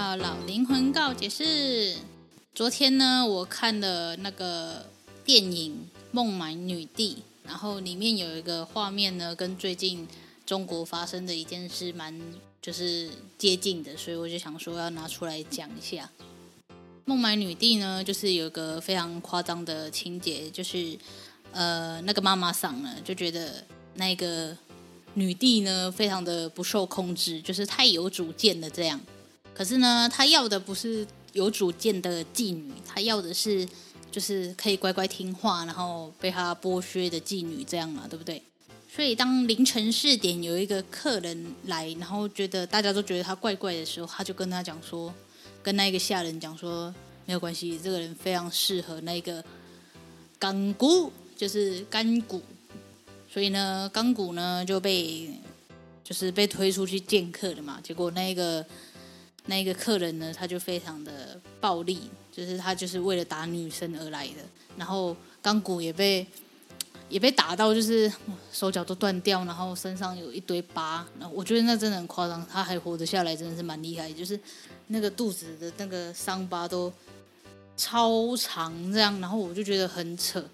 到老灵魂告解释。昨天呢，我看了那个电影《孟买女帝》，然后里面有一个画面呢，跟最近中国发生的一件事蛮就是接近的，所以我就想说要拿出来讲一下。孟买女帝呢，就是有个非常夸张的情节，就是呃，那个妈妈桑呢就觉得那个女帝呢非常的不受控制，就是太有主见了这样。可是呢，他要的不是。有主见的妓女，他要的是就是可以乖乖听话，然后被他剥削的妓女，这样嘛，对不对？所以当凌晨四点有一个客人来，然后觉得大家都觉得他怪怪的时候，他就跟他讲说，跟那个下人讲说，没有关系，这个人非常适合那个钢骨，就是干骨。所以呢，钢骨呢就被就是被推出去见客的嘛，结果那个。那个客人呢，他就非常的暴力，就是他就是为了打女生而来的。然后钢骨也被也被打到，就是手脚都断掉，然后身上有一堆疤。然后我觉得那真的很夸张，他还活得下来，真的是蛮厉害。就是那个肚子的那个伤疤都超长，这样。然后我就觉得很扯。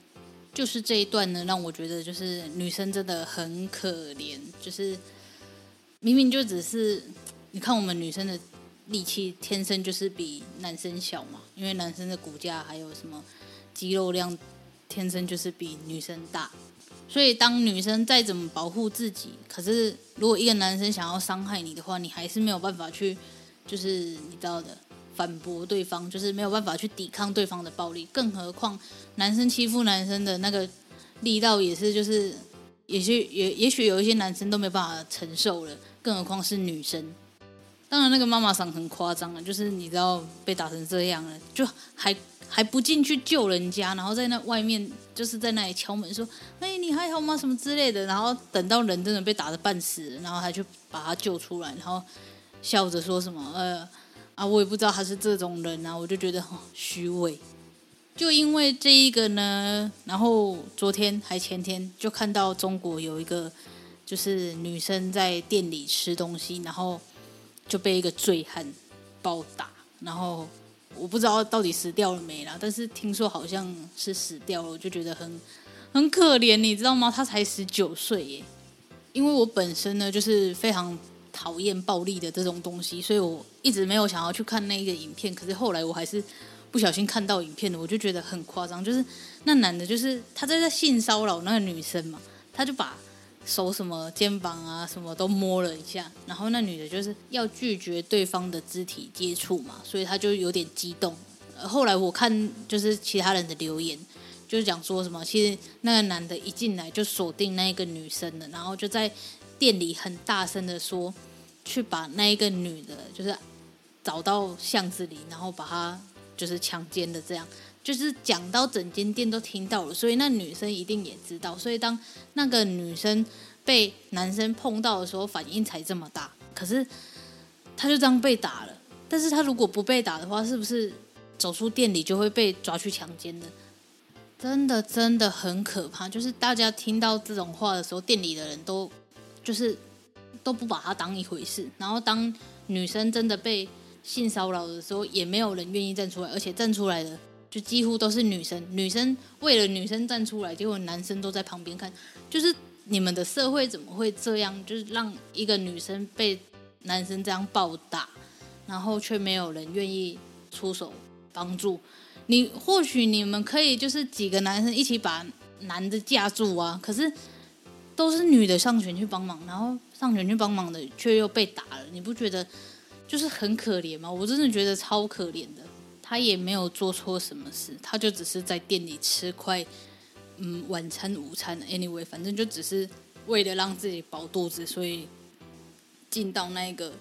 就是这一段呢，让我觉得就是女生真的很可怜。就是明明就只是你看我们女生的。力气天生就是比男生小嘛，因为男生的骨架还有什么肌肉量，天生就是比女生大。所以当女生再怎么保护自己，可是如果一个男生想要伤害你的话，你还是没有办法去，就是你知道的，反驳对方，就是没有办法去抵抗对方的暴力。更何况男生欺负男生的那个力道也是，就是也许也也许有一些男生都没办法承受了，更何况是女生。当然，那个妈妈桑很夸张啊，就是你知道被打成这样了，就还还不进去救人家，然后在那外面就是在那里敲门说：“哎，你还好吗？”什么之类的。然后等到人真的被打得半死，然后还去把他救出来，然后笑着说什么：“呃啊，我也不知道他是这种人啊。”我就觉得很虚伪。就因为这一个呢，然后昨天还前天就看到中国有一个就是女生在店里吃东西，然后。就被一个醉汉暴打，然后我不知道到底死掉了没啦，但是听说好像是死掉了，我就觉得很很可怜，你知道吗？他才十九岁耶。因为我本身呢就是非常讨厌暴力的这种东西，所以我一直没有想要去看那个影片。可是后来我还是不小心看到影片的，我就觉得很夸张，就是那男的，就是他在在性骚扰那个女生嘛，他就把。手什么肩膀啊，什么都摸了一下，然后那女的就是要拒绝对方的肢体接触嘛，所以她就有点激动。后来我看就是其他人的留言，就是讲说什么，其实那个男的一进来就锁定那一个女生了，然后就在店里很大声的说，去把那一个女的，就是找到巷子里，然后把她就是强奸的这样。就是讲到整间店都听到了，所以那女生一定也知道。所以当那个女生被男生碰到的时候，反应才这么大。可是她就这样被打了。但是她如果不被打的话，是不是走出店里就会被抓去强奸的？真的真的很可怕。就是大家听到这种话的时候，店里的人都就是都不把她当一回事。然后当女生真的被性骚扰的时候，也没有人愿意站出来，而且站出来的。就几乎都是女生，女生为了女生站出来，结果男生都在旁边看。就是你们的社会怎么会这样？就是让一个女生被男生这样暴打，然后却没有人愿意出手帮助。你或许你们可以就是几个男生一起把男的架住啊，可是都是女的上前去帮忙，然后上前去帮忙的却又被打了，你不觉得就是很可怜吗？我真的觉得超可怜的。他也没有做错什么事，他就只是在店里吃块嗯晚餐、午餐，anyway，反正就只是为了让自己饱肚子，所以进到那个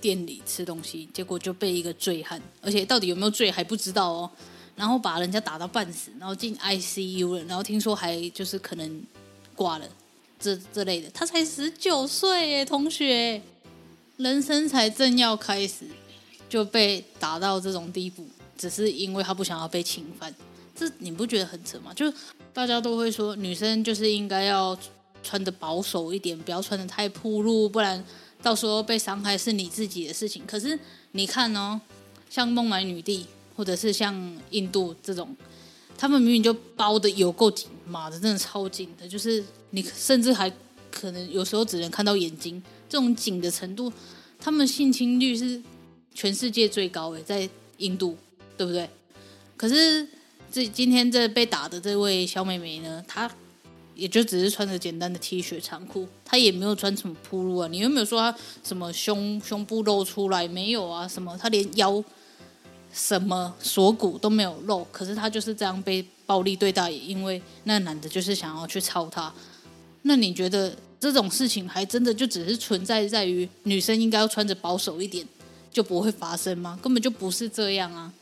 店里吃东西，结果就被一个醉汉，而且到底有没有醉还不知道哦，然后把人家打到半死，然后进 ICU 了，然后听说还就是可能挂了，这这类的，他才十九岁耶，同学，人生才正要开始。就被打到这种地步，只是因为他不想要被侵犯，这你不觉得很扯吗？就大家都会说，女生就是应该要穿得保守一点，不要穿得太暴露，不然到时候被伤害是你自己的事情。可是你看哦，像孟买女帝，或者是像印度这种，他们明明就包得有够紧，码的，真的超紧的，就是你甚至还可能有时候只能看到眼睛，这种紧的程度，他们性侵率是。全世界最高诶，在印度，对不对？可是这今天这被打的这位小妹妹呢，她也就只是穿着简单的 T 恤长裤，她也没有穿什么铺露啊。你有没有说她什么胸胸部露出来？没有啊，什么她连腰什么锁骨都没有露。可是她就是这样被暴力对待，因为那男的就是想要去操她。那你觉得这种事情还真的就只是存在在于女生应该要穿着保守一点？就不会发生吗？根本就不是这样啊！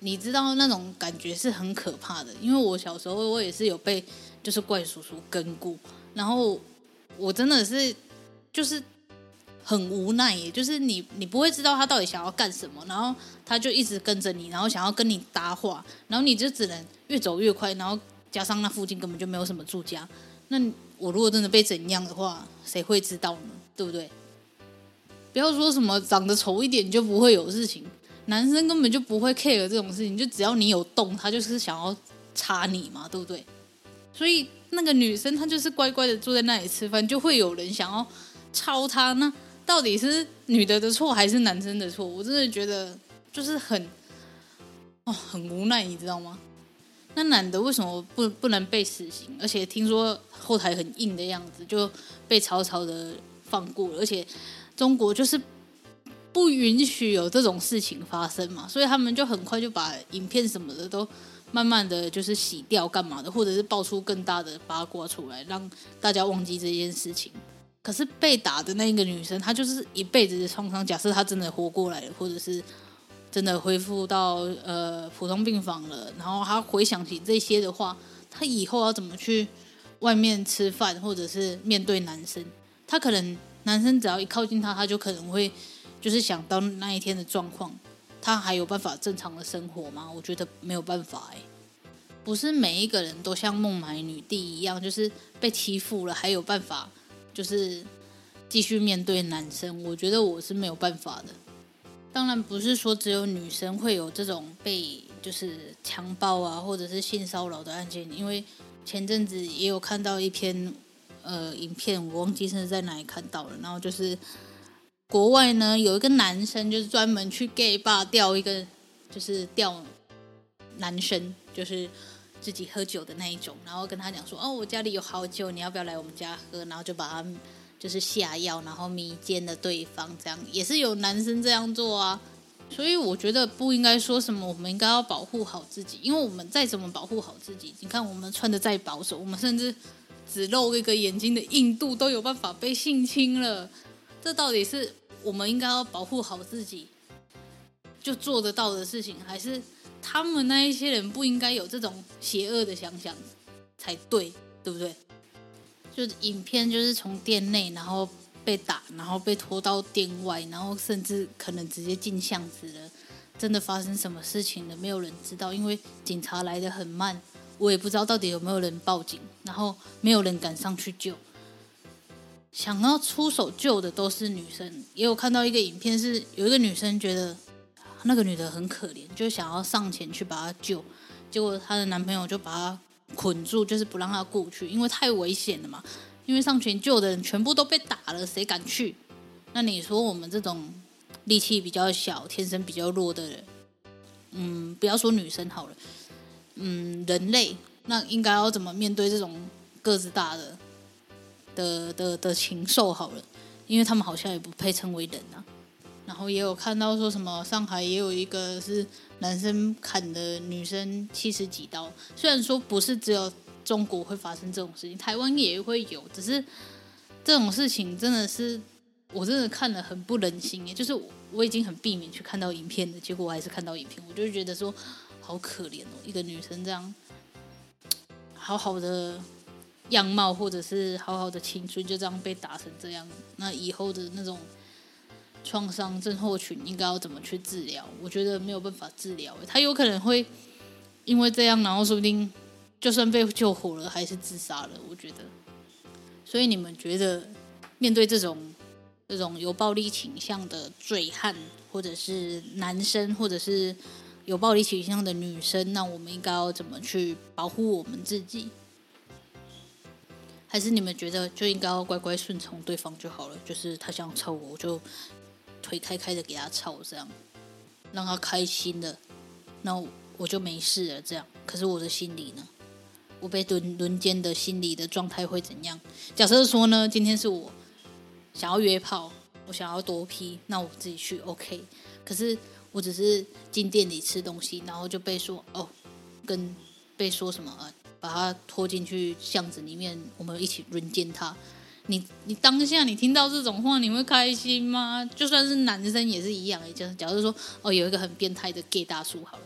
你知道那种感觉是很可怕的，因为我小时候我也是有被就是怪叔叔跟过，然后我真的是就是很无奈耶，就是你你不会知道他到底想要干什么，然后他就一直跟着你，然后想要跟你搭话，然后你就只能越走越快，然后加上那附近根本就没有什么住家，那我如果真的被怎样的话，谁会知道呢？对不对？不要说什么长得丑一点就不会有事情，男生根本就不会 care 这种事情，就只要你有动，他就是想要插你嘛，对不对？所以那个女生她就是乖乖的坐在那里吃饭，就会有人想要抄她。那到底是女的的错还是男生的错？我真的觉得就是很哦很无奈，你知道吗？那男的为什么不不能被死刑？而且听说后台很硬的样子，就被草草的放过了，而且。中国就是不允许有这种事情发生嘛，所以他们就很快就把影片什么的都慢慢的就是洗掉，干嘛的，或者是爆出更大的八卦出来，让大家忘记这件事情。可是被打的那个女生，她就是一辈子的创伤。假设她真的活过来了，或者是真的恢复到呃普通病房了，然后她回想起这些的话，她以后要怎么去外面吃饭，或者是面对男生，她可能。男生只要一靠近他，他就可能会就是想到那一天的状况，他还有办法正常的生活吗？我觉得没有办法哎，不是每一个人都像孟买女帝一样，就是被欺负了还有办法，就是继续面对男生。我觉得我是没有办法的。当然不是说只有女生会有这种被就是强暴啊，或者是性骚扰的案件，因为前阵子也有看到一篇。呃，影片我忘记是在哪里看到了，然后就是国外呢有一个男生就是专门去 gay bar 钓一个，就是钓男生，就是自己喝酒的那一种，然后跟他讲说，哦，我家里有好酒，你要不要来我们家喝？然后就把他就是下药，然后迷奸了对方，这样也是有男生这样做啊。所以我觉得不应该说什么，我们应该要保护好自己，因为我们再怎么保护好自己，你看我们穿的再保守，我们甚至。只露一个眼睛的印度都有办法被性侵了，这到底是我们应该要保护好自己就做得到的事情，还是他们那一些人不应该有这种邪恶的想想才对，对不对？就影片就是从店内，然后被打，然后被拖到店外，然后甚至可能直接进巷子了。真的发生什么事情了？没有人知道，因为警察来得很慢。我也不知道到底有没有人报警，然后没有人敢上去救。想要出手救的都是女生，也有看到一个影片，是有一个女生觉得那个女的很可怜，就想要上前去把她救，结果她的男朋友就把她捆住，就是不让她过去，因为太危险了嘛。因为上前救的人全部都被打了，谁敢去？那你说我们这种力气比较小、天生比较弱的人，嗯，不要说女生好了，嗯，人类那应该要怎么面对这种个子大的的的的禽兽好了？因为他们好像也不配称为人啊。然后也有看到说什么上海也有一个是男生砍的女生七十几刀，虽然说不是只有中国会发生这种事情，台湾也会有，只是这种事情真的是我真的看了很不忍心耶，就是我已经很避免去看到影片的，结果我还是看到影片，我就觉得说好可怜哦，一个女生这样 好好的样貌或者是好好的青春就这样被打成这样，那以后的那种。创伤症候群应该要怎么去治疗？我觉得没有办法治疗，他有可能会因为这样，然后说不定就算被救活了，还是自杀了。我觉得，所以你们觉得面对这种这种有暴力倾向的醉汉，或者是男生，或者是有暴力倾向的女生，那我们应该要怎么去保护我们自己？还是你们觉得就应该要乖乖顺从对方就好了？就是他想操我，我就。腿开开的给他操，这样让他开心的，那我就没事了。这样，可是我的心里呢？我被轮轮奸的心理的状态会怎样？假设说呢，今天是我想要约炮，我想要多批那我自己去 OK。可是我只是进店里吃东西，然后就被说哦，跟被说什么啊，把他拖进去巷子里面，我们一起轮奸他。你你当下你听到这种话，你会开心吗？就算是男生也是一样。就是假如说哦，有一个很变态的 gay 大叔，好了，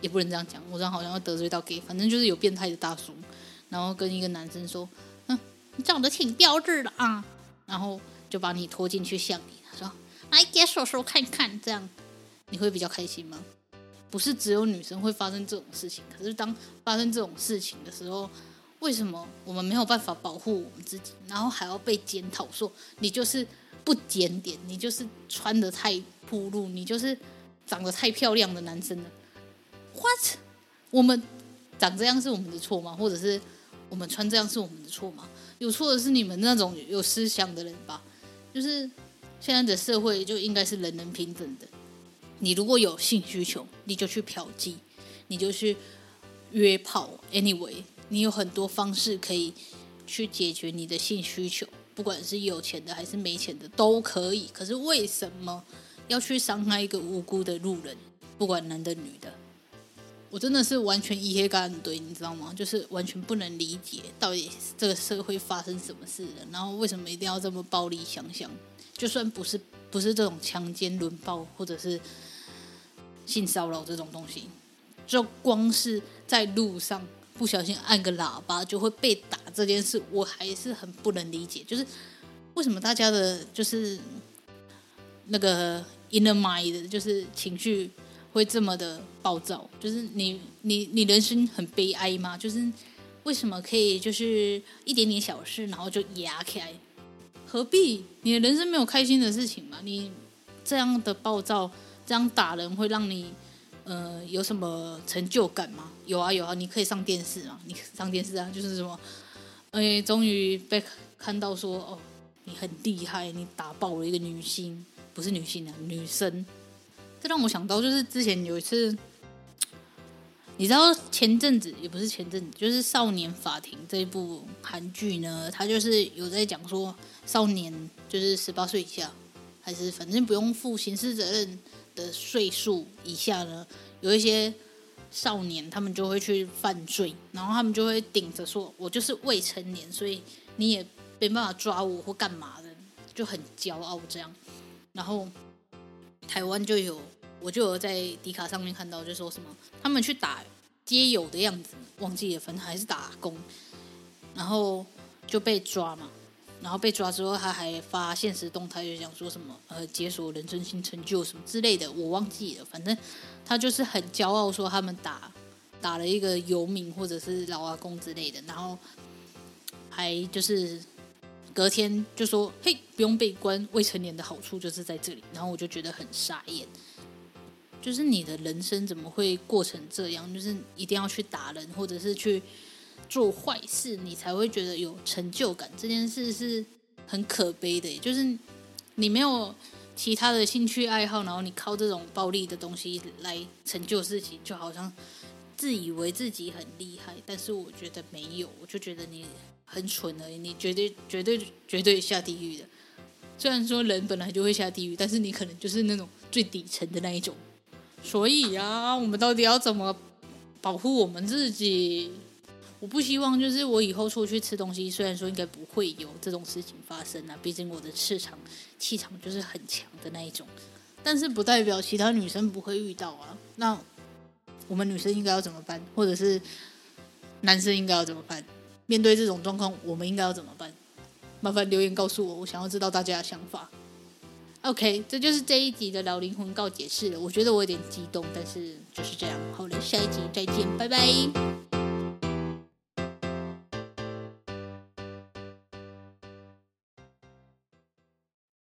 也不能这样讲，我这样好像要得罪到 gay。反正就是有变态的大叔，然后跟一个男生说：“嗯，你长得挺标致的啊。”然后就把你拖进去巷里，说：“来给叔叔看看。”这样你会比较开心吗？不是只有女生会发生这种事情，可是当发生这种事情的时候。为什么我们没有办法保护我们自己，然后还要被检讨说你就是不检点，你就是穿的太暴露，你就是长得太漂亮的男生呢？What？我们长这样是我们的错吗？或者是我们穿这样是我们的错吗？有错的是你们那种有思想的人吧？就是现在的社会就应该是人人平等的。你如果有性需求，你就去嫖妓，你就去约炮，anyway。你有很多方式可以去解决你的性需求，不管是有钱的还是没钱的都可以。可是为什么要去伤害一个无辜的路人？不管男的女的，我真的是完全一黑干对，你知道吗？就是完全不能理解到底这个社会发生什么事了，然后为什么一定要这么暴力相向？就算不是不是这种强奸、轮暴或者是性骚扰这种东西，就光是在路上。不小心按个喇叭就会被打这件事，我还是很不能理解。就是为什么大家的，就是那个 inner mind，就是情绪会这么的暴躁？就是你你你人生很悲哀吗？就是为什么可以就是一点点小事，然后就压开？何必？你的人生没有开心的事情吗？你这样的暴躁，这样打人会让你？呃，有什么成就感吗？有啊有啊，你可以上电视嘛，你上电视啊，就是什么，哎，终于被看到说，哦，你很厉害，你打爆了一个女星，不是女星啊，女生。这让我想到，就是之前有一次，你知道前阵子也不是前阵子，就是《少年法庭》这一部韩剧呢，他就是有在讲说，少年就是十八岁以下，还是反正不用负刑事责任。的岁数以下呢，有一些少年，他们就会去犯罪，然后他们就会顶着说：“我就是未成年，所以你也没办法抓我或干嘛的，就很骄傲这样。”然后台湾就有，我就有在迪卡上面看到，就说什么他们去打街友的样子，忘记了，反正还是打工，然后就被抓嘛。然后被抓之后，他还发现实动态，就讲说什么呃，解锁人生新成就什么之类的，我忘记了。反正他就是很骄傲，说他们打打了一个游民或者是老阿公之类的，然后还就是隔天就说嘿，不用被关，未成年的好处就是在这里。然后我就觉得很傻眼，就是你的人生怎么会过成这样？就是一定要去打人，或者是去。做坏事，你才会觉得有成就感。这件事是很可悲的，就是你没有其他的兴趣爱好，然后你靠这种暴力的东西来成就事情，就好像自以为自己很厉害，但是我觉得没有，我就觉得你很蠢而已，你绝对绝对绝对下地狱的。虽然说人本来就会下地狱，但是你可能就是那种最底层的那一种。所以啊，我们到底要怎么保护我们自己？我不希望就是我以后出去吃东西，虽然说应该不会有这种事情发生啊，毕竟我的气场气场就是很强的那一种，但是不代表其他女生不会遇到啊。那我们女生应该要怎么办？或者是男生应该要怎么办？面对这种状况，我们应该要怎么办？麻烦留言告诉我，我想要知道大家的想法。OK，这就是这一集的老灵魂告解室了。我觉得我有点激动，但是就是这样。好了，下一集再见，拜拜。